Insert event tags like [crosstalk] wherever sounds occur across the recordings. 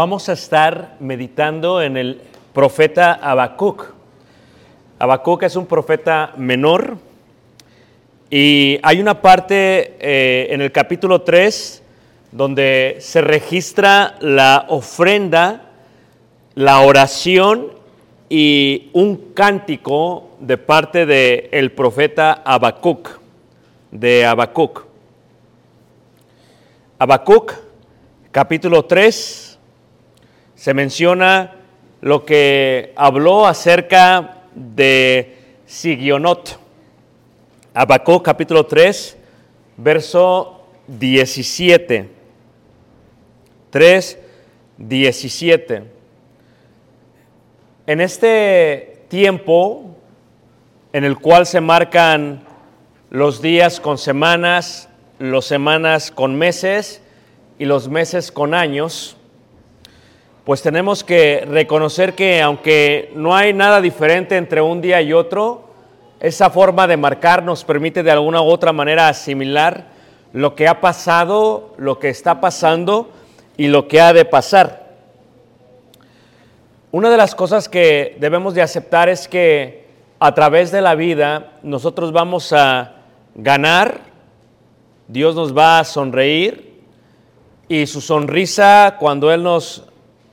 Vamos a estar meditando en el profeta Habacuc. Habacuc es un profeta menor y hay una parte eh, en el capítulo 3 donde se registra la ofrenda, la oración y un cántico de parte del profeta Habacuc, de Habacuc. Habacuc, capítulo 3, se menciona lo que habló acerca de Sigionot. Habacuc, capítulo 3, verso 17. 3, 17. En este tiempo en el cual se marcan los días con semanas, los semanas con meses y los meses con años, pues tenemos que reconocer que aunque no hay nada diferente entre un día y otro, esa forma de marcar nos permite de alguna u otra manera asimilar lo que ha pasado, lo que está pasando y lo que ha de pasar. Una de las cosas que debemos de aceptar es que a través de la vida nosotros vamos a ganar, Dios nos va a sonreír y su sonrisa cuando Él nos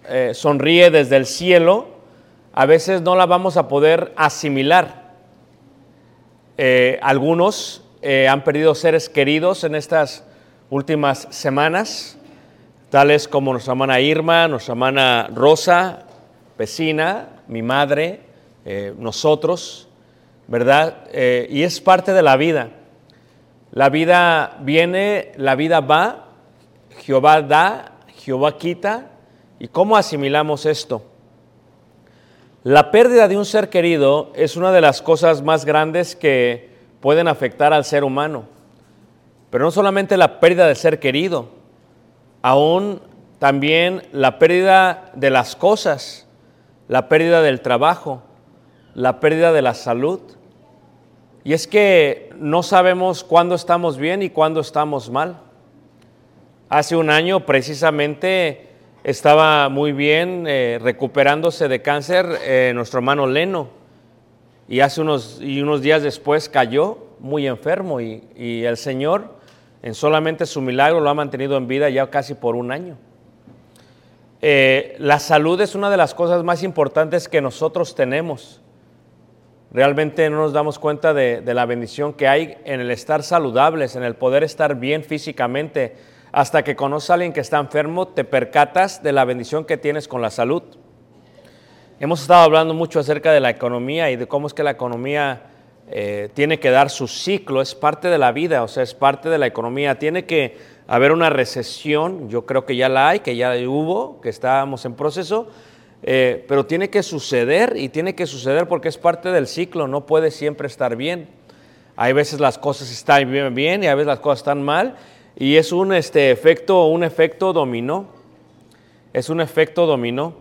eh, sonríe desde el cielo, a veces no la vamos a poder asimilar. Eh, algunos eh, han perdido seres queridos en estas últimas semanas, tales como nuestra hermana Irma, nuestra hermana Rosa, vecina, mi madre, nosotros, ¿verdad? Y es parte de la vida. La vida viene, la vida va, Jehová da, Jehová quita. ¿Y cómo asimilamos esto? La pérdida de un ser querido es una de las cosas más grandes que pueden afectar al ser humano. Pero no solamente la pérdida del ser querido, aún también la pérdida de las cosas, la pérdida del trabajo, la pérdida de la salud. Y es que no sabemos cuándo estamos bien y cuándo estamos mal. Hace un año precisamente estaba muy bien eh, recuperándose de cáncer eh, nuestro hermano Leno y hace unos, y unos días después cayó muy enfermo y, el Señor en solamente su milagro lo ha mantenido en vida ya casi por un año. Eh, la salud es una de las cosas más importantes que nosotros tenemos. realmente no nos damos cuenta de, de la bendición que hay en el estar saludables, en el poder estar bien físicamente. Hasta que conoces a alguien que está enfermo, te percatas de la bendición que tienes con la salud. Hemos estado hablando mucho acerca de la economía y de cómo es que la economía eh, tiene que dar su ciclo, es parte de la vida, o sea, es parte de la economía. Tiene que haber una recesión, yo creo que ya la hay, que ya hubo, que estábamos en proceso, eh, pero tiene que suceder y tiene que suceder porque es parte del ciclo, no puede siempre estar bien. Hay veces las cosas están bien, bien y a veces las cosas están mal y es un este, efecto, un efecto dominó, es un efecto dominó,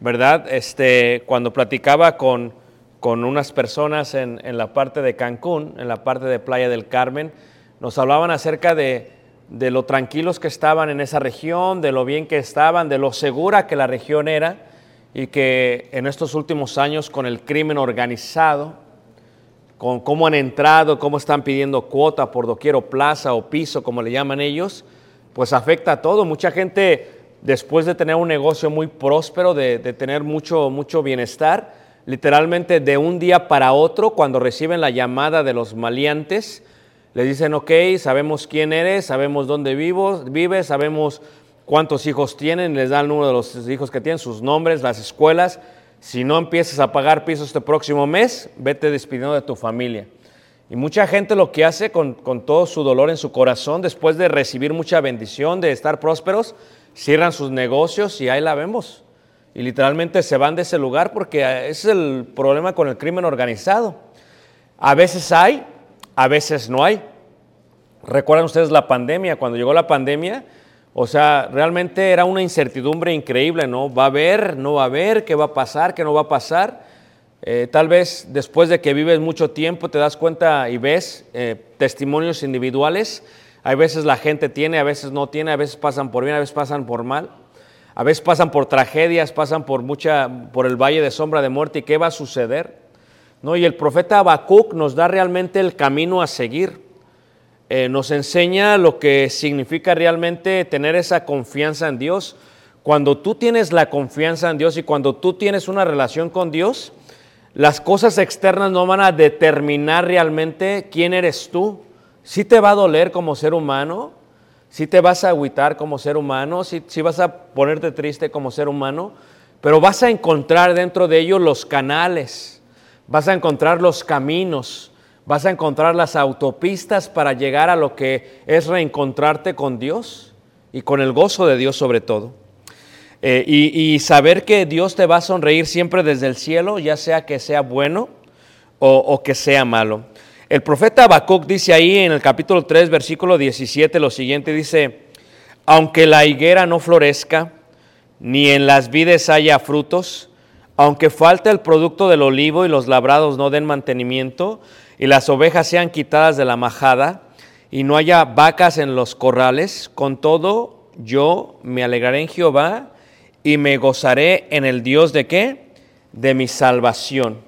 ¿verdad? Este, cuando platicaba con, con unas personas en, en la parte de Cancún, en la parte de Playa del Carmen, nos hablaban acerca de, de lo tranquilos que estaban en esa región, de lo bien que estaban, de lo segura que la región era y que en estos últimos años con el crimen organizado, con cómo han entrado, cómo están pidiendo cuota por doquier plaza o piso, como le llaman ellos, pues afecta a todo. Mucha gente, después de tener un negocio muy próspero, de, tener mucho, mucho bienestar, literalmente de un día para otro, cuando reciben la llamada de los maleantes, le dicen, ok, sabemos quién eres, sabemos dónde vivo, vives, sabemos cuántos hijos tienen, les da el número de los hijos que tienen, sus nombres, las escuelas. Si no empiezas a pagar pisos este próximo mes, vete despidiendo de tu familia. Y mucha gente lo que hace con, con, todo su dolor en su corazón, después de recibir mucha bendición, de estar prósperos, cierran sus negocios y ahí la vemos. Y literalmente se van de ese lugar porque ese es el problema con el crimen organizado. A veces hay, a veces no hay. Recuerdan ustedes la pandemia, cuando llegó la pandemia, o sea, realmente era una incertidumbre increíble, ¿no? ¿Va a haber? ¿No va a haber? ¿Qué va a pasar? ¿Qué no va a pasar? Eh, tal vez después de que vives mucho tiempo te das cuenta y ves eh, testimonios individuales. Hay veces la gente tiene, a veces no tiene, a veces pasan por bien, a veces pasan por mal. A veces pasan por tragedias, pasan por mucha, por el valle de sombra de muerte. ¿Y qué va a suceder? ¿No? Y el profeta Habacuc nos da realmente el camino a seguir eh, nos enseña lo que significa realmente tener esa confianza en Dios. Cuando tú tienes la confianza en Dios y cuando tú tienes una relación con Dios, las cosas externas no van a determinar realmente quién eres tú. Si te va a doler como ser humano, si te vas a agüitar como ser humano, si, si vas a ponerte triste como ser humano, pero vas a encontrar dentro de ellos los canales, vas a encontrar los caminos, vas a encontrar las autopistas para llegar a lo que es reencontrarte con Dios y con el gozo de Dios sobre todo. Eh, y, saber que Dios te va a sonreír siempre desde el cielo, ya sea que sea bueno o, o que sea malo. El profeta Habacuc dice ahí en el capítulo 3, versículo 17, lo siguiente, dice, aunque la higuera no florezca, ni en las vides haya frutos, aunque falte el producto del olivo y los labrados no den mantenimiento, y las ovejas sean quitadas de la majada, y no haya vacas en los corrales, con todo yo me alegraré en Jehová y me gozaré en el Dios de qué? De mi salvación.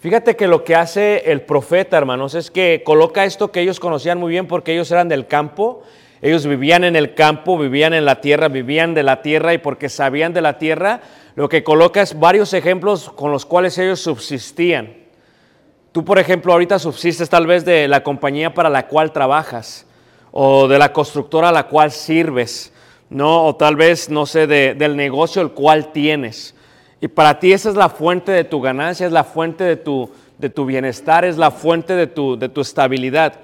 Fíjate que lo que hace el profeta, hermanos, es que coloca esto que ellos conocían muy bien porque ellos eran del campo, ellos vivían en el campo, vivían en la tierra, vivían de la tierra y porque sabían de la tierra, lo que coloca es varios ejemplos con los cuales ellos subsistían. Tú, por ejemplo, ahorita subsistes tal vez de la compañía para la cual trabajas o de la constructora a la cual sirves, ¿no? O tal vez, no sé, de, del negocio el cual tienes. Y para ti esa es la fuente de tu ganancia, es la fuente de tu, de tu bienestar, es la fuente de tu, de tu estabilidad.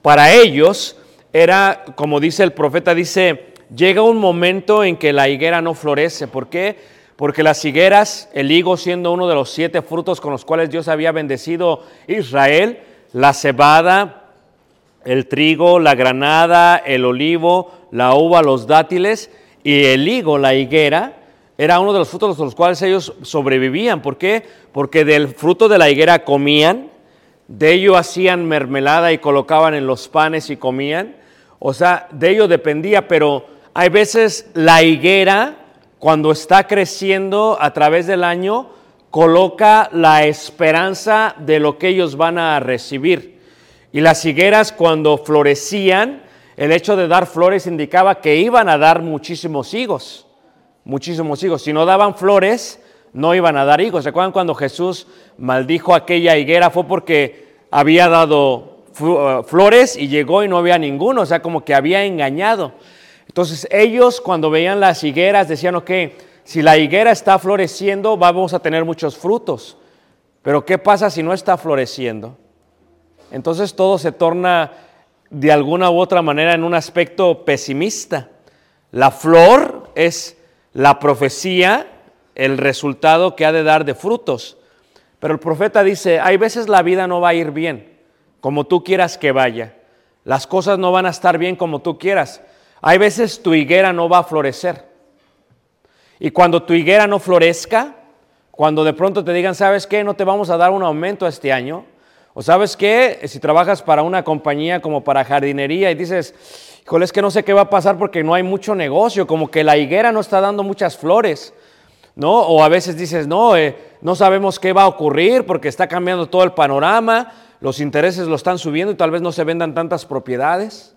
Para ellos era, como dice el profeta, dice, llega un momento en que la higuera no florece. ¿Por qué? Porque las higueras, el higo siendo uno de los siete frutos con los cuales Dios había bendecido Israel, la cebada, el trigo, la granada, el olivo, la uva, los dátiles y el higo, la higuera, era uno de los frutos con los cuales ellos sobrevivían. ¿Por qué? Porque del fruto de la higuera comían, de ello hacían mermelada y colocaban en los panes y comían. O sea, de ello dependía, pero hay veces la higuera cuando está creciendo a través del año, coloca la esperanza de lo que ellos van a recibir. Y las higueras cuando florecían, el hecho de dar flores indicaba que iban a dar muchísimos higos, muchísimos higos. Si no daban flores, no iban a dar hijos. ¿Se acuerdan cuando Jesús maldijo aquella higuera? Fue porque había dado eh, flores y llegó y no había ninguno, o sea, como que había engañado. Entonces ellos cuando veían las higueras decían, ok, si la higuera está floreciendo, vamos a tener muchos frutos. Pero ¿qué pasa si no está floreciendo? Entonces todo se torna de alguna u otra manera en un aspecto pesimista. La flor es la profecía, el resultado que ha de dar de frutos. Pero el profeta dice, hay veces la vida no va a ir bien, como tú quieras que vaya. Las cosas no van a estar bien como tú quieras. Hay veces tu higuera no va a florecer. Y cuando tu higuera no florezca, cuando de pronto te digan, ¿sabes qué? No te vamos a dar un aumento este año. O sabes qué? Si trabajas para una compañía como para jardinería y dices, híjole, es que no sé qué va a pasar porque no hay mucho negocio, como que la higuera no está dando muchas flores. ¿no? O a veces dices, no, eh, no sabemos qué va a ocurrir porque está cambiando todo el panorama, los intereses lo están subiendo y tal vez no se vendan tantas propiedades.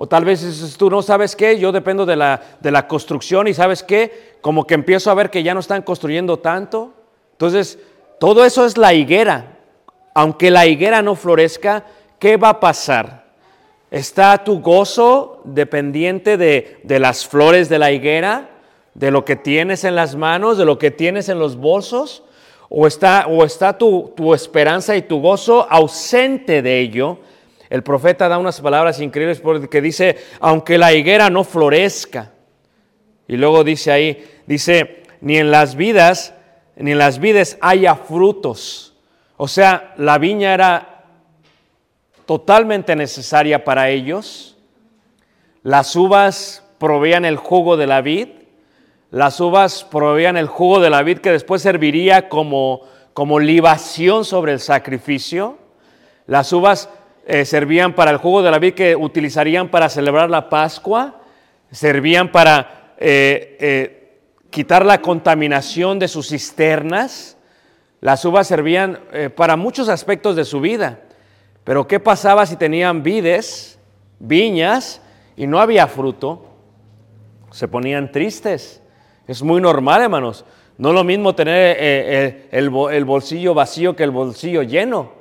O tal vez tú, no sabes qué, yo dependo de la, de la construcción y sabes qué, como que empiezo a ver que ya no están construyendo tanto. Entonces, todo eso es la higuera. Aunque la higuera no florezca, ¿qué va a pasar? ¿Está tu gozo dependiente de, de las flores de la higuera? ¿De lo que tienes en las manos? ¿De lo que tienes en los bolsos? ¿O está, o está tu, tu esperanza y tu gozo ausente de ello? El profeta da unas palabras increíbles porque dice, aunque la higuera no florezca. Y luego dice ahí, dice, ni en las vidas, ni en las vides haya frutos. O sea, la viña era totalmente necesaria para ellos. Las uvas proveían el jugo de la vid. Las uvas proveían el jugo de la vid que después serviría como, como libación sobre el sacrificio. Las uvas eh, servían para el jugo de la vid que utilizarían para celebrar la Pascua. Servían para eh, eh, quitar la contaminación de sus cisternas. Las uvas servían para muchos aspectos de su vida. Pero ¿qué pasaba si tenían vides, viñas y no había fruto? Se ponían tristes. Es muy normal, hermanos. No lo mismo tener el bolsillo vacío que el bolsillo lleno,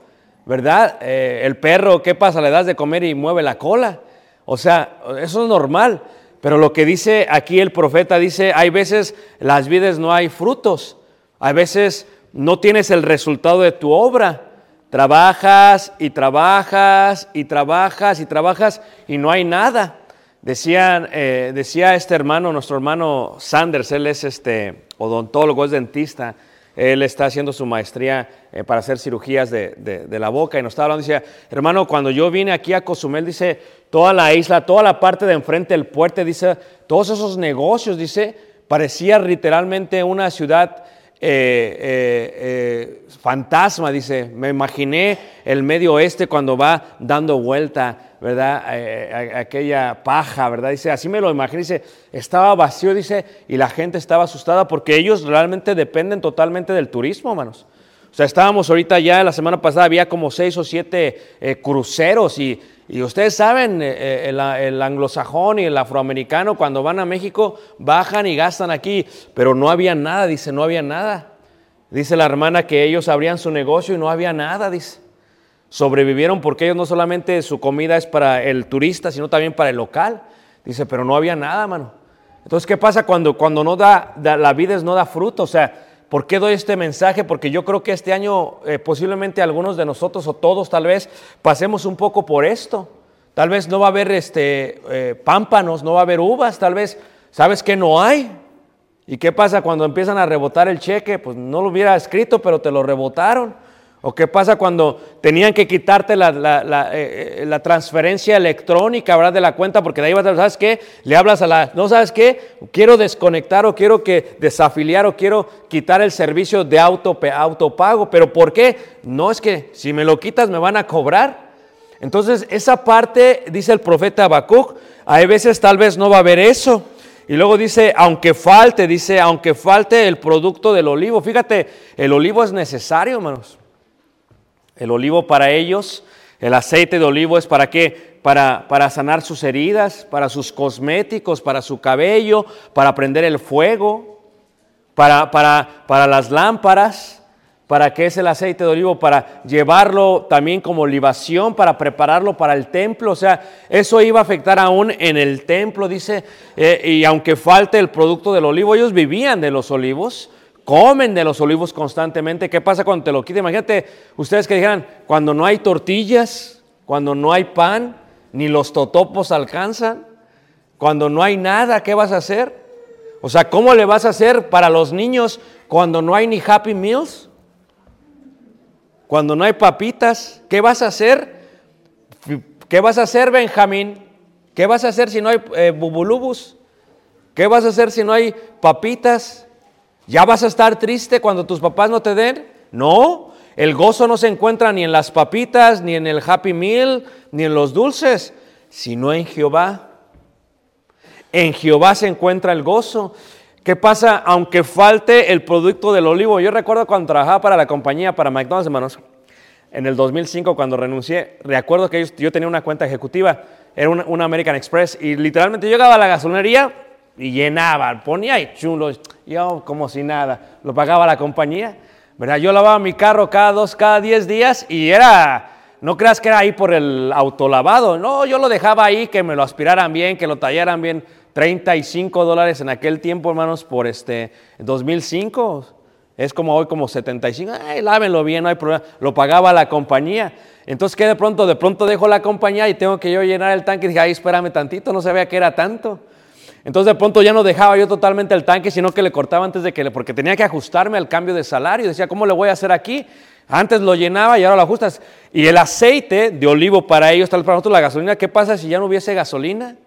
¿verdad? Eh, el perro, ¿qué pasa? Le das de comer y mueve la cola. O sea, eso es normal. Pero lo que dice aquí el profeta dice, hay veces las vides no hay frutos. Hay veces no tienes el resultado de tu obra. Trabajas y trabajas y trabajas y trabajas y no hay nada. Decían, eh, decía este hermano, nuestro hermano Sanders, él es este odontólogo, es dentista, él está haciendo su maestría eh, para hacer cirugías de, de- la boca y nos estaba hablando, decía, hermano, cuando yo vine aquí a Cozumel, dice, toda la isla, toda la parte de enfrente del puerto, dice, todos esos negocios, dice, parecía literalmente una ciudad eh, eh, eh, fantasma, dice, me imaginé el medio oeste cuando va dando vuelta, ¿verdad? Aquella paja, ¿verdad? Dice, así me lo imaginé, dice, estaba vacío, dice, y la gente estaba asustada porque ellos realmente dependen totalmente del turismo, hermanos. O sea, estábamos ahorita ya, la semana pasada había como seis o siete eh, cruceros y, y ustedes saben, eh, eh, el, anglosajón y el afroamericano cuando van a México bajan y gastan aquí, pero no había nada, dice, no había nada. Dice la hermana que ellos abrían su negocio y no había nada, dice. Sobrevivieron porque ellos no solamente su comida es para el turista, sino también para el local. Dice, pero no había nada, mano. Entonces, ¿qué pasa cuando, cuando no da- la vida no da fruto? O sea, ¿por qué doy este mensaje? Porque yo creo que este año eh, posiblemente algunos de nosotros o todos tal vez pasemos un poco por esto. Tal vez no va a haber este, eh, pámpanos, no va a haber uvas, tal vez, ¿sabes que no hay? ¿Y qué pasa cuando empiezan a rebotar el cheque? Pues no lo hubiera escrito, pero te lo rebotaron. ¿O qué pasa cuando tenían que quitarte eh, eh, la transferencia electrónica, ¿verdad? De la cuenta, porque de ahí vas a, ¿sabes qué? Le hablas a la, no, ¿sabes qué? Quiero desconectar o quiero que desafiliar o quiero quitar el servicio de auto, autopago. ¿Pero por qué? No es que si me lo quitas me van a cobrar. Entonces, esa parte, dice el profeta Habacuc, hay veces tal vez no va a haber eso. Y luego dice, aunque falte, dice, aunque falte el producto del olivo. Fíjate, el olivo es necesario, hermanos. El olivo para ellos, el aceite de olivo es para qué? Para, para sanar sus heridas, para sus cosméticos, para su cabello, para prender el fuego. para, para, para las lámparas, para qué es el aceite de olivo, para llevarlo también como libación, para prepararlo para el templo. O sea, eso iba a afectar aún en el templo, dice, eh, y aunque falte el producto del olivo, ellos vivían de los olivos, comen de los olivos constantemente. ¿Qué pasa cuando te lo quitan? Imagínate ustedes que dijeran, cuando no hay tortillas, cuando no hay pan, ni los totopos alcanzan, cuando no hay nada, ¿qué vas a hacer? O sea, ¿cómo le vas a hacer para los niños cuando no hay ni Happy Meals? Cuando no hay papitas, ¿qué vas a hacer? ¿Qué vas a hacer, Benjamín? ¿Qué vas a hacer si no hay eh, bubulubus? ¿Qué vas a hacer si no hay papitas? ¿Ya vas a estar triste cuando tus papás no te den? No, el gozo no se encuentra ni en las papitas, ni en el Happy Meal, ni en los dulces, sino en Jehová. En Jehová se encuentra el gozo. ¿Qué pasa aunque falte el producto del olivo? Yo recuerdo cuando trabajaba para la compañía, para McDonald's, hermanos, en el 2005 cuando renuncié, recuerdo que yo tenía una cuenta ejecutiva, era una, American Express, y literalmente yo llegaba a la gasolinería y llenaba, ponía ahí chulo, yo como si nada, lo pagaba la compañía, ¿verdad? Yo lavaba mi carro cada dos, cada diez días y era, no creas que era ahí por el autolavado, no, yo lo dejaba ahí, que me lo aspiraran bien, que lo tallaran bien, 35 dólares en aquel tiempo, hermanos, por este 2005. Es como hoy como 75. Ay, lávenlo bien, no hay problema. Lo pagaba la compañía. Entonces, ¿qué de pronto? De pronto dejo la compañía y tengo que yo llenar el tanque. Y dije, ay, espérame tantito, no sabía que era tanto. Entonces, de pronto ya no dejaba yo totalmente el tanque, sino que le cortaba antes de que le, porque tenía que ajustarme al cambio de salario. Decía, ¿cómo le voy a hacer aquí? Antes lo llenaba y ahora lo ajustas. Y el aceite de olivo para ellos, tal para nosotros la gasolina, ¿qué pasa si ya no hubiese gasolina?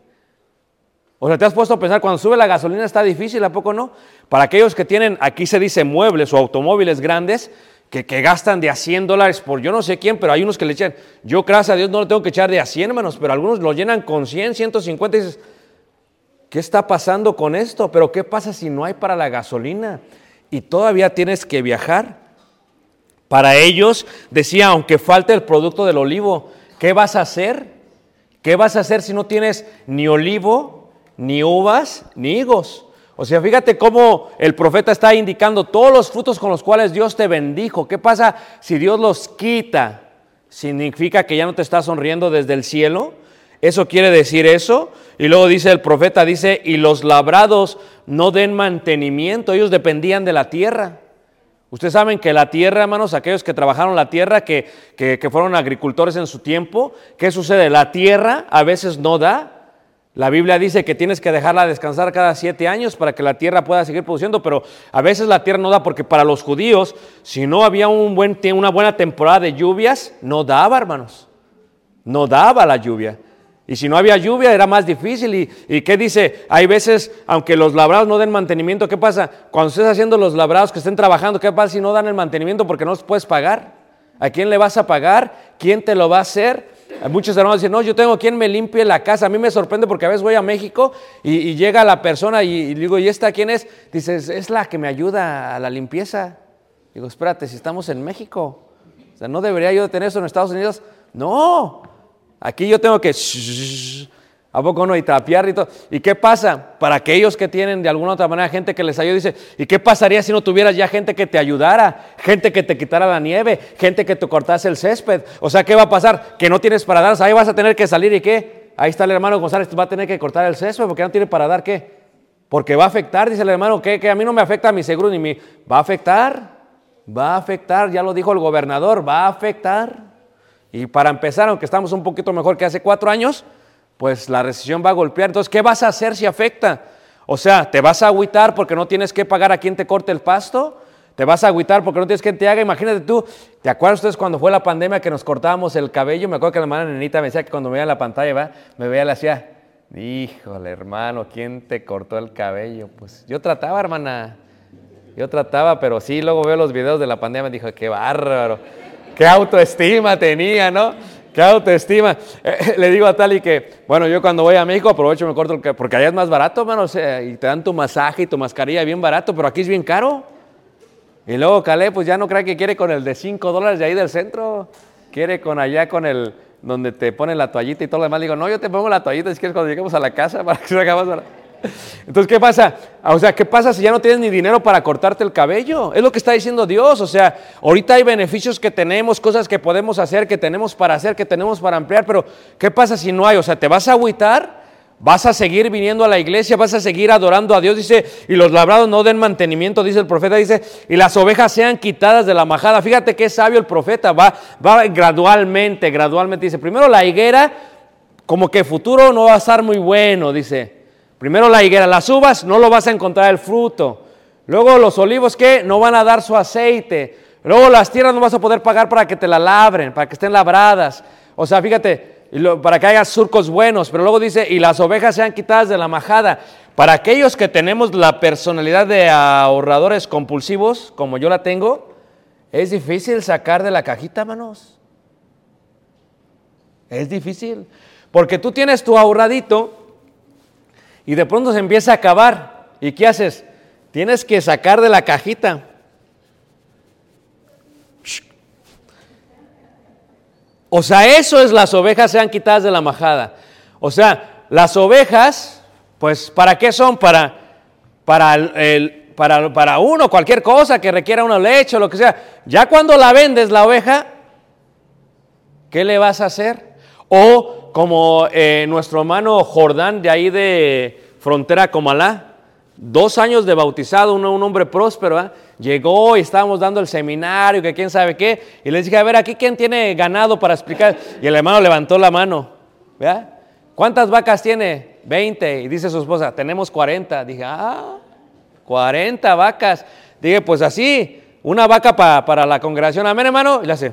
O sea, te has puesto a pensar, cuando sube la gasolina está difícil, ¿a poco no? Para aquellos que tienen, aquí se dice muebles o automóviles grandes, que, gastan de a 100 dólares por yo no sé quién, pero hay unos que le echan, yo gracias a Dios no lo tengo que echar de a 100 hermanos, pero algunos lo llenan con 100, 150 y dices, ¿qué está pasando con esto? Pero ¿qué pasa si no hay para la gasolina? Y todavía tienes que viajar. Para ellos, decía, aunque falte el producto del olivo, ¿qué vas a hacer? ¿Qué vas a hacer si no tienes ni olivo ni uvas, ni higos. O sea, fíjate cómo el profeta está indicando todos los frutos con los cuales Dios te bendijo. ¿Qué pasa si Dios los quita? ¿Significa que ya no te está sonriendo desde el cielo? ¿Eso quiere decir eso? Y luego dice el profeta, dice, y los labrados no den mantenimiento, ellos dependían de la tierra. Ustedes saben que la tierra, hermanos, aquellos que trabajaron la tierra, que, que, fueron agricultores en su tiempo, ¿qué sucede? La tierra a veces no da, la Biblia dice que tienes que dejarla descansar cada siete años para que la tierra pueda seguir produciendo, pero a veces la tierra no da porque para los judíos, si no había un buen, una buena temporada de lluvias, no daba, hermanos. No daba la lluvia. Y si no había lluvia era más difícil. ¿Y, ¿Y, qué dice? Hay veces, aunque los labrados no den mantenimiento, ¿qué pasa? Cuando estés haciendo los labrados que estén trabajando, ¿qué pasa si no dan el mantenimiento porque no los puedes pagar? ¿A quién le vas a pagar? ¿Quién te lo va a hacer? Muchos hermanos dicen, no, yo tengo quien me limpie la casa. A mí me sorprende porque a veces voy a México y, llega la persona y, digo, ¿y esta quién es? Dices, es la que me ayuda a la limpieza. Digo, espérate, si estamos en México. O sea, ¿no debería yo tener eso en Estados Unidos? No, aquí yo tengo que... ¿A poco no? Y tapiar y todo. ¿Y qué pasa? Para aquellos que tienen de alguna otra manera gente que les ayude, dice, ¿y qué pasaría si no tuvieras ya gente que te ayudara? Gente que te quitara la nieve, gente que te cortase el césped. O sea, ¿qué va a pasar? Que no tienes para dar. ahí vas a tener que salir y qué? Ahí está el hermano González, va a tener que cortar el césped porque no tiene para dar qué. Porque va a afectar, dice el hermano, que, a mí no me afecta mi seguro ni mi... Va a afectar, va a afectar, ya lo dijo el gobernador, va a afectar. Y para empezar, aunque estamos un poquito mejor que hace cuatro años, pues la recesión va a golpear. Entonces, ¿qué vas a hacer si afecta? O sea, ¿te vas a agüitar porque no tienes que pagar a quien te corte el pasto? ¿Te vas a agüitar porque no tienes quien te haga? Imagínate tú, ¿te acuerdas ustedes cuando fue la pandemia que nos cortábamos el cabello? Me acuerdo que la hermana Nenita me decía que cuando me veía la pantalla, ¿va? me veía la hacía, híjole hermano, ¿quién te cortó el cabello? Pues yo trataba, hermana, yo trataba, pero sí, luego veo los videos de la pandemia y me dijo, qué bárbaro, qué autoestima tenía, ¿no? ¿Qué autoestima? Eh, le digo a Tali que, bueno, yo cuando voy a México aprovecho y me corto el porque allá es más barato, hermano, y te dan tu masaje y tu mascarilla bien barato, pero aquí es bien caro. Y luego Calé, pues ya no cree que quiere con el de 5 dólares de ahí del centro, quiere con allá con el donde te ponen la toallita y todo lo demás. Le digo, no, yo te pongo la toallita si quieres cuando lleguemos a la casa [laughs] para que se barato. [laughs] Entonces, ¿qué pasa? O sea, ¿qué pasa si ya no tienes ni dinero para cortarte el cabello? Es lo que está diciendo Dios. O sea, ahorita hay beneficios que tenemos, cosas que podemos hacer, que tenemos para hacer, que tenemos para ampliar, pero ¿qué pasa si no hay? O sea, ¿te vas a agüitar? ¿Vas a seguir viniendo a la iglesia? ¿Vas a seguir adorando a Dios? Dice, y los labrados no den mantenimiento, dice el profeta, dice, y las ovejas sean quitadas de la majada. Fíjate qué sabio el profeta, va, va gradualmente, gradualmente. Dice, primero la higuera, como que futuro no va a estar muy bueno, dice. Primero la higuera, las uvas no lo vas a encontrar el fruto. Luego los olivos que no van a dar su aceite. Luego las tierras no vas a poder pagar para que te la labren, para que estén labradas. O sea, fíjate, para que hagas surcos buenos. Pero luego dice, y las ovejas sean quitadas de la majada. Para aquellos que tenemos la personalidad de ahorradores compulsivos, como yo la tengo, es difícil sacar de la cajita, manos. Es difícil. Porque tú tienes tu ahorradito y de pronto se empieza a acabar. ¿Y qué haces? Tienes que sacar de la cajita. O sea, eso es las ovejas sean quitadas de la majada. O sea, las ovejas, pues, ¿para qué son? Para, para, el- para, para uno, cualquier cosa que requiera una leche o lo que sea. Ya cuando la vendes, la oveja, ¿qué le vas a hacer? O como eh, nuestro hermano Jordán de ahí de frontera Comalá, dos años de bautizado, un, un hombre próspero, ¿ah? llegó y estábamos dando el seminario, que quién sabe qué, y les dije, a ver, aquí quién tiene ganado para explicar, y el hermano levantó la mano, ¿verdad? ¿Cuántas vacas tiene? 20, y dice su esposa, tenemos 40, dije, ah, 40 vacas, dije, pues así, una vaca pa- para la congregación, amén hermano, y le hace,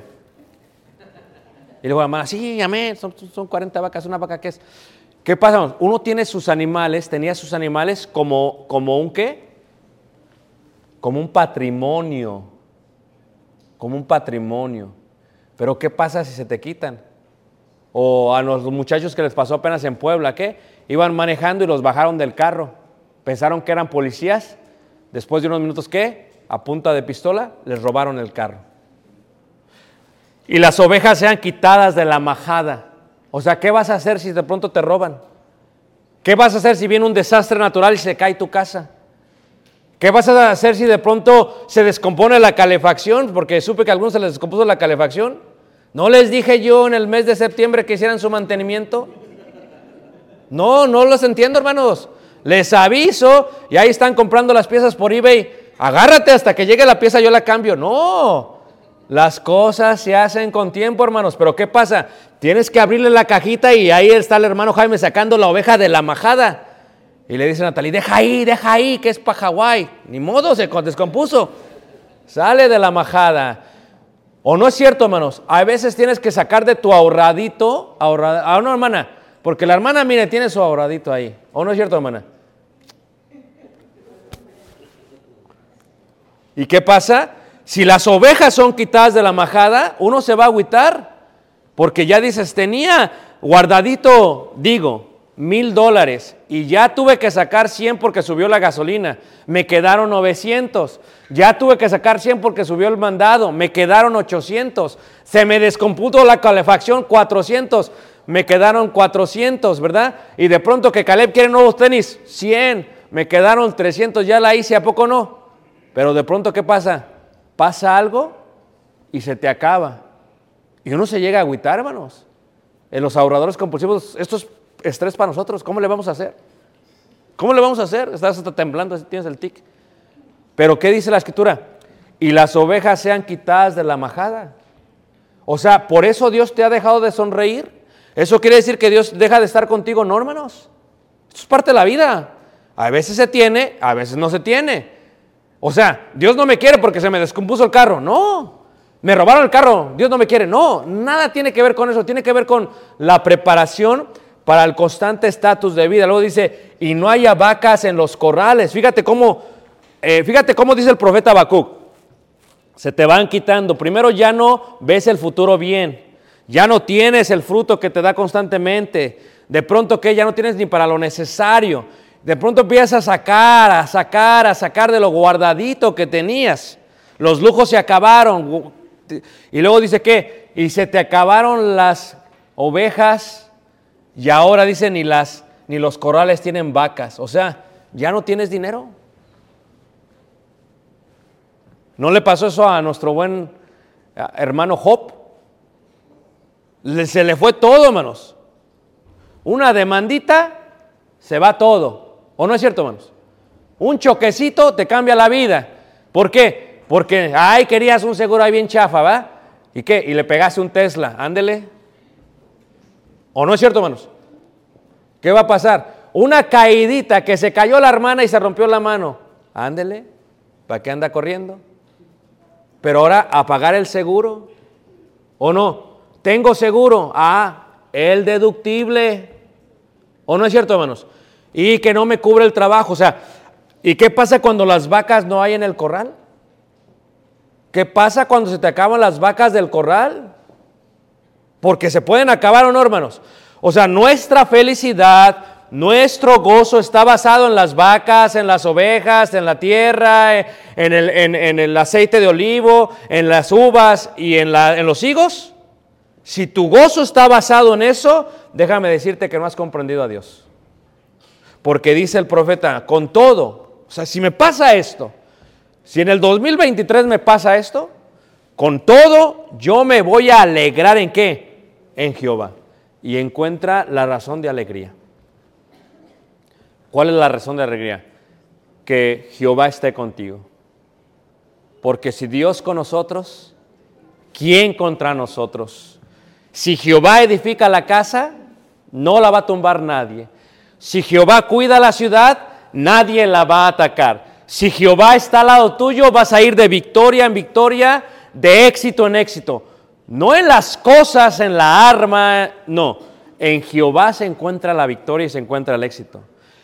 y luego la hermana, sí, amén, son, son 40 vacas, una vaca que es. ¿Qué pasa? Uno tiene sus animales, tenía sus animales como, como un qué? Como un patrimonio. Como un patrimonio. Pero ¿qué pasa si se te quitan? O a los muchachos que les pasó apenas en Puebla, ¿qué? Iban manejando y los bajaron del carro. Pensaron que eran policías. Después de unos minutos, ¿qué? A punta de pistola, les robaron el carro y las ovejas sean quitadas de la majada. O sea, ¿qué vas a hacer si de pronto te roban? ¿Qué vas a hacer si viene un desastre natural y se cae tu casa? ¿Qué vas a hacer si de pronto se descompone la calefacción? Porque supe que a algunos se les descompuso la calefacción. ¿No les dije yo en el mes de septiembre que hicieran su mantenimiento? No, no los entiendo, hermanos. Les aviso y ahí están comprando las piezas por eBay. Agárrate hasta que llegue la pieza, yo la cambio. No, las cosas se hacen con tiempo, hermanos. Pero ¿qué pasa? Tienes que abrirle la cajita y ahí está el hermano Jaime sacando la oveja de la majada. Y le dice a Natalie, deja ahí, deja ahí, que es para Hawái. Ni modo, se descompuso. Sale de la majada. ¿O no es cierto, hermanos? A veces tienes que sacar de tu ahorradito, ahorra- ah, no, hermana, porque la hermana, mire, tiene su ahorradito ahí. ¿O no es cierto, hermana? ¿Y qué pasa? Si las ovejas son quitadas de la majada, uno se va a agüitar, porque ya dices, tenía guardadito, digo, mil dólares y ya tuve que sacar 100 porque subió la gasolina, me quedaron 900, ya tuve que sacar 100 porque subió el mandado, me quedaron 800, se me descompuso la calefacción 400, me quedaron 400, ¿verdad? Y de pronto que Caleb quiere nuevos tenis, 100, me quedaron 300, ya la hice, ¿a poco no? Pero de pronto, ¿qué pasa? Pasa algo y se te acaba. Y uno se llega a agüitar, hermanos. En los ahorradores compulsivos, esto es estrés para nosotros. ¿Cómo le vamos a hacer? ¿Cómo le vamos a hacer? Estás hasta temblando, tienes el tic. Pero ¿qué dice la escritura? Y las ovejas sean quitadas de la majada. O sea, por eso Dios te ha dejado de sonreír. Eso quiere decir que Dios deja de estar contigo, no, hermanos. Esto es parte de la vida. A veces se tiene, a veces no se tiene. O sea, Dios no me quiere porque se me descompuso el carro. No. Me robaron el carro. Dios no me quiere. No. Nada tiene que ver con eso. Tiene que ver con la preparación para el constante estatus de vida. Luego dice, y no haya vacas en los corrales. Fíjate cómo, eh, fíjate cómo dice el profeta Habacuc. Se te van quitando. Primero ya no ves el futuro bien. Ya no tienes el fruto que te da constantemente. De pronto que ya no tienes ni para lo necesario. De pronto empiezas a sacar, a sacar, a sacar de lo guardadito que tenías. Los lujos se acabaron. Y luego dice que, y se te acabaron las ovejas y ahora dice ni las, ni los corrales tienen vacas. O sea, ya no tienes dinero. ¿No le pasó eso a nuestro buen hermano Job? Se le fue todo, hermanos. Una demandita, se va todo. ¿O no es cierto, hermanos? Un choquecito te cambia la vida. ¿Por qué? Porque, ay, querías un seguro ahí bien chafa, ¿va? ¿Y qué? Y le pegaste un Tesla, ándele. ¿O no es cierto, hermanos? ¿Qué va a pasar? Una caidita que se cayó la hermana y se rompió la mano. Ándele. ¿Para qué anda corriendo? Pero ahora a pagar el seguro. ¿O no? Tengo seguro. Ah, el deductible. ¿O no es cierto, hermanos? Y que no me cubre el trabajo. O sea, ¿y qué pasa cuando las vacas no hay en el corral? ¿Qué pasa cuando se te acaban las vacas del corral? Porque se pueden acabar o no, hermanos. O sea, nuestra felicidad, nuestro gozo está basado en las vacas, en las ovejas, en la tierra, en el, en el aceite de olivo, en las uvas y en, la- en los higos. Si tu gozo está basado en eso, déjame decirte que no has comprendido a Dios. Porque dice el profeta, con todo, o sea, si me pasa esto, si en el 2023 me pasa esto, con todo yo me voy a alegrar en qué? En Jehová. Y encuentra la razón de alegría. ¿Cuál es la razón de alegría? Que Jehová esté contigo. Porque si Dios con nosotros, ¿quién contra nosotros? Si Jehová edifica la casa, no la va a tumbar nadie. Si Jehová cuida la ciudad, nadie la va a atacar. Si Jehová está al lado tuyo, vas a ir de victoria en victoria, de éxito en éxito. No en las cosas, en la arma, no. En Jehová se encuentra la victoria y se encuentra el éxito.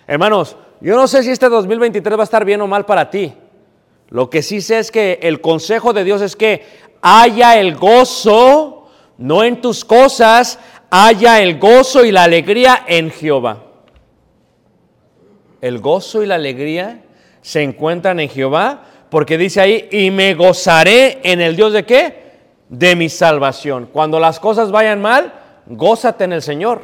Hermanos, yo no sé si este 2023 va a estar bien o mal para ti. Lo que sí sé es que el consejo de Dios es que haya el gozo, no en tus cosas, haya el gozo y la alegría en Jehová. El gozo y la alegría se encuentran en Jehová porque dice ahí, y me gozaré en el Dios de qué? De mi salvación. Cuando las cosas vayan mal, gózate en el Señor.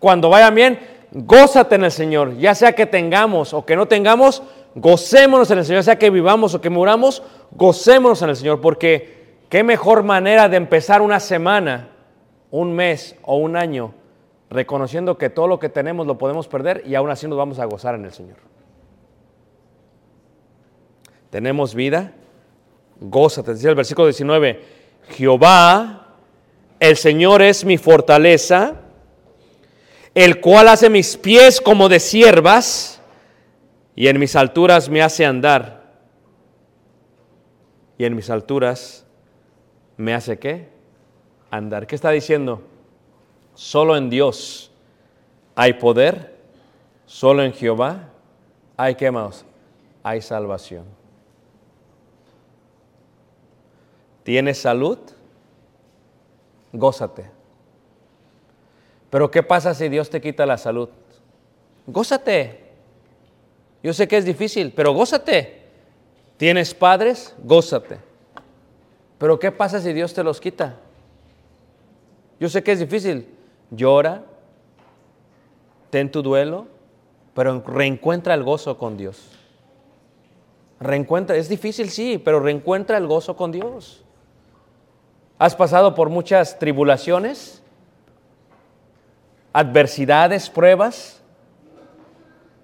Cuando vayan bien, gózate en el Señor. Ya sea que tengamos o que no tengamos, gocémonos en el Señor. Ya sea que vivamos o que muramos, gocémonos en el Señor. Porque qué mejor manera de empezar una semana, un mes o un año reconociendo que todo lo que tenemos lo podemos perder y aún así nos vamos a gozar en el Señor. Tenemos vida, gózate. Decía el versículo 19, Jehová, el Señor es mi fortaleza, el cual hace mis pies como de siervas y en mis alturas me hace andar. Y en mis alturas me hace qué? Andar. ¿Qué está diciendo? Solo en Dios hay poder, solo en Jehová hay qué más? Hay salvación. ¿Tienes salud? Gózate. Pero ¿qué pasa si Dios te quita la salud? Gózate. Yo sé que es difícil, pero gózate. ¿Tienes padres? Gózate. Pero ¿qué pasa si Dios te los quita? Yo sé que es difícil. Llora, ten tu duelo, pero reencuentra el gozo con Dios. Reencuentra, es difícil, sí, pero reencuentra el gozo con Dios. ¿Has pasado por muchas tribulaciones, adversidades, pruebas?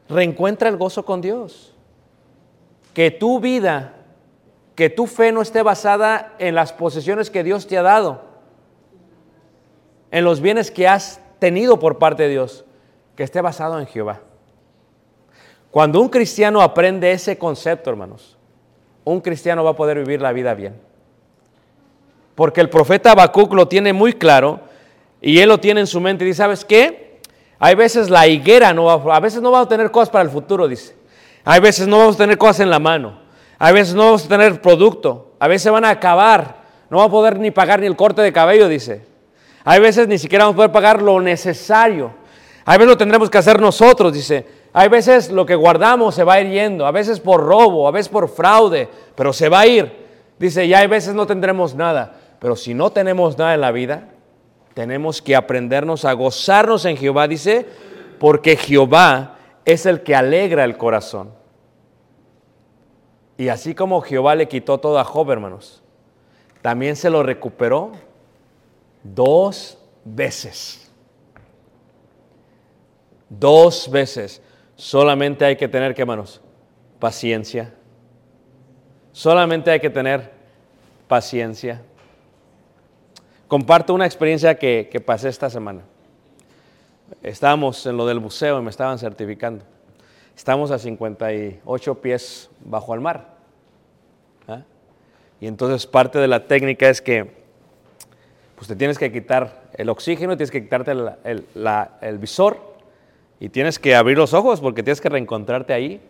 Reencuentra el gozo con Dios. Que tu vida, que tu fe no esté basada en las posesiones que Dios te ha dado, en los bienes que has tenido por parte de Dios, que esté basado en Jehová. Cuando un cristiano aprende ese concepto, hermanos, un cristiano va a poder vivir la vida bien. Porque el profeta Habacuc lo tiene muy claro y él lo tiene en su mente y dice, ¿sabes qué? Hay veces la higuera no va, a veces no vamos a tener cosas para el futuro, dice. Hay veces no vamos a tener cosas en la mano. Hay veces no vamos a tener producto. A veces van a acabar. No va a poder ni pagar ni el corte de cabello, dice. Hay veces ni siquiera vamos a poder pagar lo necesario. Hay veces lo tendremos que hacer nosotros, dice. Hay veces lo que guardamos se va a ir yendo, a veces por robo, a veces por fraude, pero se va a ir. Dice, y hay veces no tendremos nada. Pero si no tenemos nada en la vida, tenemos que aprendernos a gozarnos en Jehová, dice, porque Jehová es el que alegra el corazón. Y así como Jehová le quitó todo a Job, hermanos, también se lo recuperó dos veces. Dos veces. Solamente hay que tener, ¿qué, hermanos? Paciencia. Solamente hay que tener paciencia. Comparto una experiencia que, que pasé esta semana. Estábamos en lo del buceo y me estaban certificando. Estamos a 58 pies bajo el mar. ¿ah? Y entonces parte de la técnica es que pues te tienes que quitar el oxígeno, tienes que quitarte el, visor y tienes que abrir los ojos porque tienes que reencontrarte ahí.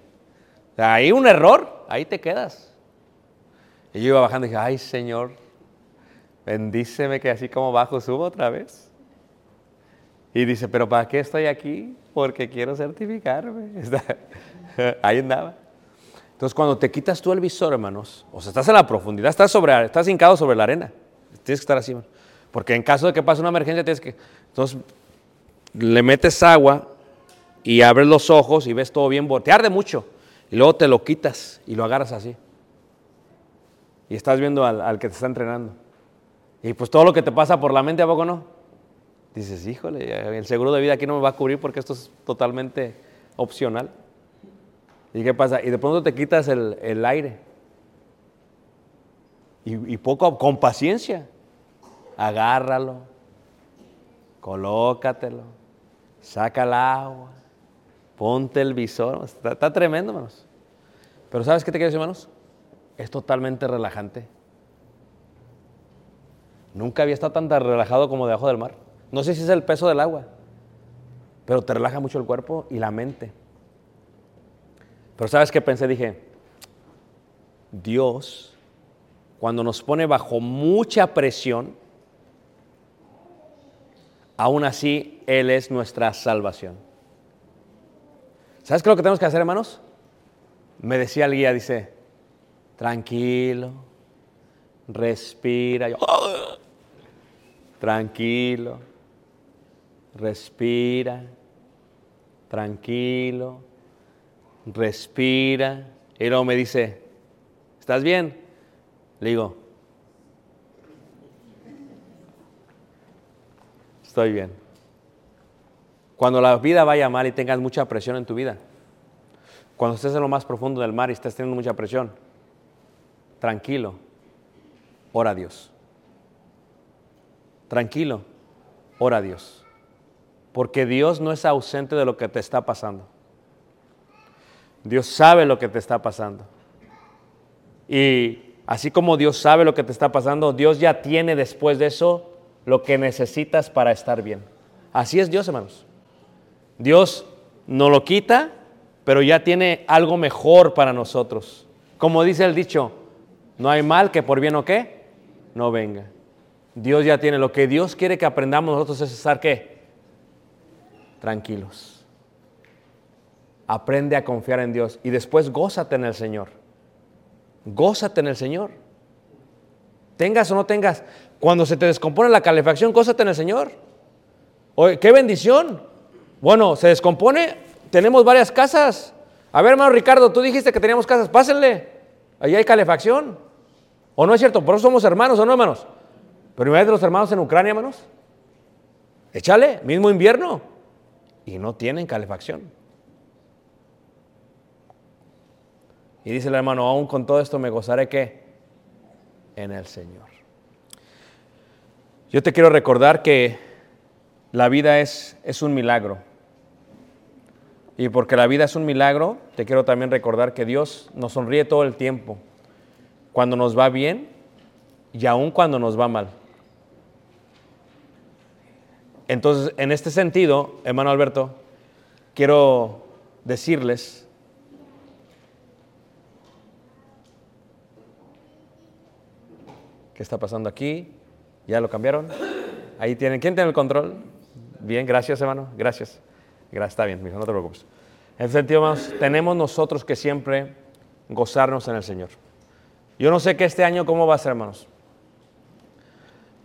Ahí un error, ahí te quedas. Y yo iba bajando y dije, ay Señor, bendíceme que así como bajo subo otra vez. Y dice, pero ¿para qué estoy aquí? Porque quiero certificarme. [laughs] Ahí andaba. Entonces, cuando te quitas tú el visor, hermanos, o sea, estás en la profundidad, estás, sobre, estás hincado sobre la arena. Tienes que estar así, hermano. Porque en caso de que pase una emergencia, tienes que... Entonces, le metes agua y abres los ojos y ves todo bien. Te arde mucho. Y luego te lo quitas y lo agarras así. Y estás viendo al, al que te está entrenando. Y pues todo lo que te pasa por la mente, ¿a poco no? Dices, híjole, el seguro de vida aquí no me va a cubrir porque esto es totalmente opcional. ¿Y qué pasa? Y de pronto te quitas el, el aire. Y, y poco, con paciencia, agárralo, colócatelo, saca el agua, ponte el visor. Está, tremendo, hermanos. Pero ¿sabes qué te quiero decir, hermanos? Es totalmente relajante. Nunca había estado tan relajado como debajo del mar. No sé si es el peso del agua, pero te relaja mucho el cuerpo y la mente. Pero ¿sabes qué pensé? Dije, Dios, cuando nos pone bajo mucha presión, aún así Él es nuestra salvación. ¿Sabes qué es lo que tenemos que hacer, hermanos? Me decía el guía, dice, tranquilo, respira. Yo, tranquilo, respira, tranquilo, respira. Y luego me dice, ¿estás bien? Le digo, estoy bien. Cuando la vida vaya mal y tengas mucha presión en tu vida, cuando estés en lo más profundo del mar y estés teniendo mucha presión, tranquilo, ora a Dios. Tranquilo, ora a Dios. Porque Dios no es ausente de lo que te está pasando. Dios sabe lo que te está pasando. Y así como Dios sabe lo que te está pasando, Dios ya tiene después de eso lo que necesitas para estar bien. Así es Dios, hermanos. Dios no lo quita, pero ya tiene algo mejor para nosotros. Como dice el dicho, no hay mal que por bien o qué no venga. Dios ya tiene lo que Dios quiere que aprendamos nosotros es estar qué? Tranquilos. Aprende a confiar en Dios y después gózate en el Señor. Gózate en el Señor. Tengas o no tengas, cuando se te descompone la calefacción, gózate en el Señor. Qué bendición. Bueno, se descompone, tenemos varias casas. A ver, hermano Ricardo, tú dijiste que teníamos casas, pásenle. Allí hay calefacción. ¿O no es cierto? Por eso somos hermanos, ¿o no, hermanos? Pero imagínate los hermanos en Ucrania, hermanos. Échale, mismo invierno. Y no tienen calefacción. Y dice el hermano, aún con todo esto me gozaré que en el Señor. Yo te quiero recordar que la vida es, es un milagro. Y porque la vida es un milagro, te quiero también recordar que Dios nos sonríe todo el tiempo. Cuando nos va bien y aún cuando nos va mal. Entonces, en este sentido, hermano Alberto, quiero decirles ¿Qué está pasando aquí? ¿Ya lo cambiaron? Ahí tienen. ¿Quién tiene el control? Bien, gracias, hermano. Gracias. Gracias, está bien, no te preocupes. En sentido, hermanos, tenemos nosotros que siempre gozarnos en el Señor. Yo no sé que este año cómo va a ser, hermanos.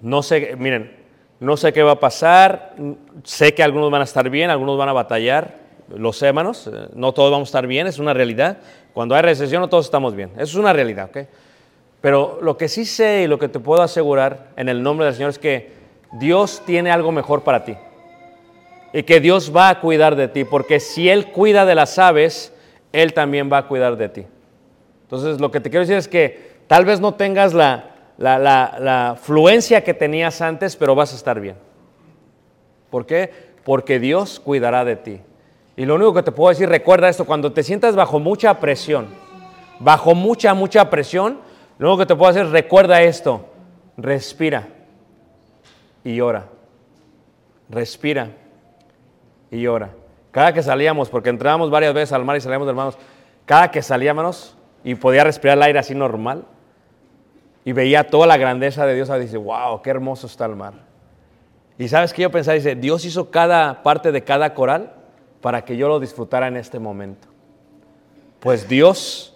No sé, miren, no sé qué va a pasar, sé que algunos van a estar bien, algunos van a batallar, lo sé, hermanos, eh, no todos vamos a estar bien, es una realidad. Cuando hay recesión no todos estamos bien, eso es una realidad, ¿ok? Pero lo que sí sé y lo que te puedo asegurar en el nombre del Señor es que Dios tiene algo mejor para ti. Y que Dios va a cuidar de ti, porque si Él cuida de las aves, Él también va a cuidar de ti. Entonces, lo que te quiero decir es que tal vez no tengas la, fluencia que tenías antes, pero vas a estar bien. ¿Por qué? Porque Dios cuidará de ti. Y lo único que te puedo decir, recuerda esto, cuando te sientas bajo mucha presión, bajo mucha, mucha presión, lo único que te puedo decir, recuerda esto, respira y ora. Respira y ora. Cada que salíamos, porque entrábamos varias veces al mar y salíamos hermanos, cada que salíamos y podía respirar el aire así normal y veía toda la grandeza de Dios, dice, wow, qué hermoso está el mar. Y sabes que yo pensaba, dice, Dios hizo cada parte de cada coral para que yo lo disfrutara en este momento. Pues Dios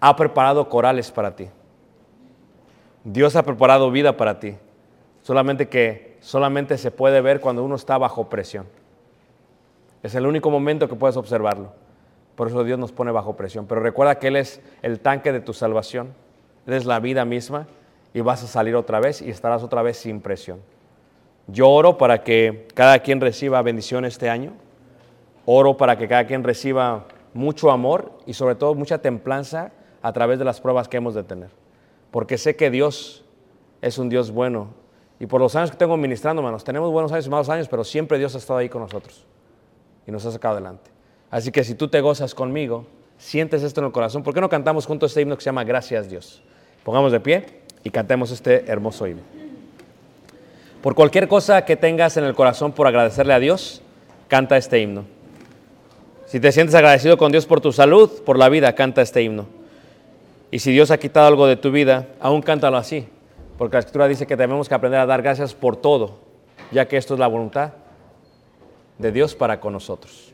ha preparado corales para ti. Dios ha preparado vida para ti. Solamente que solamente se puede ver cuando uno está bajo presión. Es el único momento que puedes observarlo. Por eso Dios nos pone bajo presión. Pero recuerda que Él es el tanque de tu salvación. Él es la vida misma y vas a salir otra vez y estarás otra vez sin presión. Yo oro para que cada quien reciba bendición este año. Oro para que cada quien reciba mucho amor y sobre todo mucha templanza a través de las pruebas que hemos de tener. Porque sé que Dios es un Dios bueno. Y por los años que tengo ministrando, hermanos, tenemos buenos años y malos años, pero siempre Dios ha estado ahí con nosotros y nos ha sacado adelante. Así que si tú te gozas conmigo, sientes esto en el corazón, ¿por qué no cantamos juntos este himno que se llama Gracias Dios? Pongamos de pie y cantemos este hermoso himno. Por cualquier cosa que tengas en el corazón por agradecerle a Dios, canta este himno. Si te sientes agradecido con Dios por tu salud, por la vida, canta este himno. Y si Dios ha quitado algo de tu vida, aún cántalo así, porque la Escritura dice que tenemos que aprender a dar gracias por todo, ya que esto es la voluntad de Dios para con nosotros.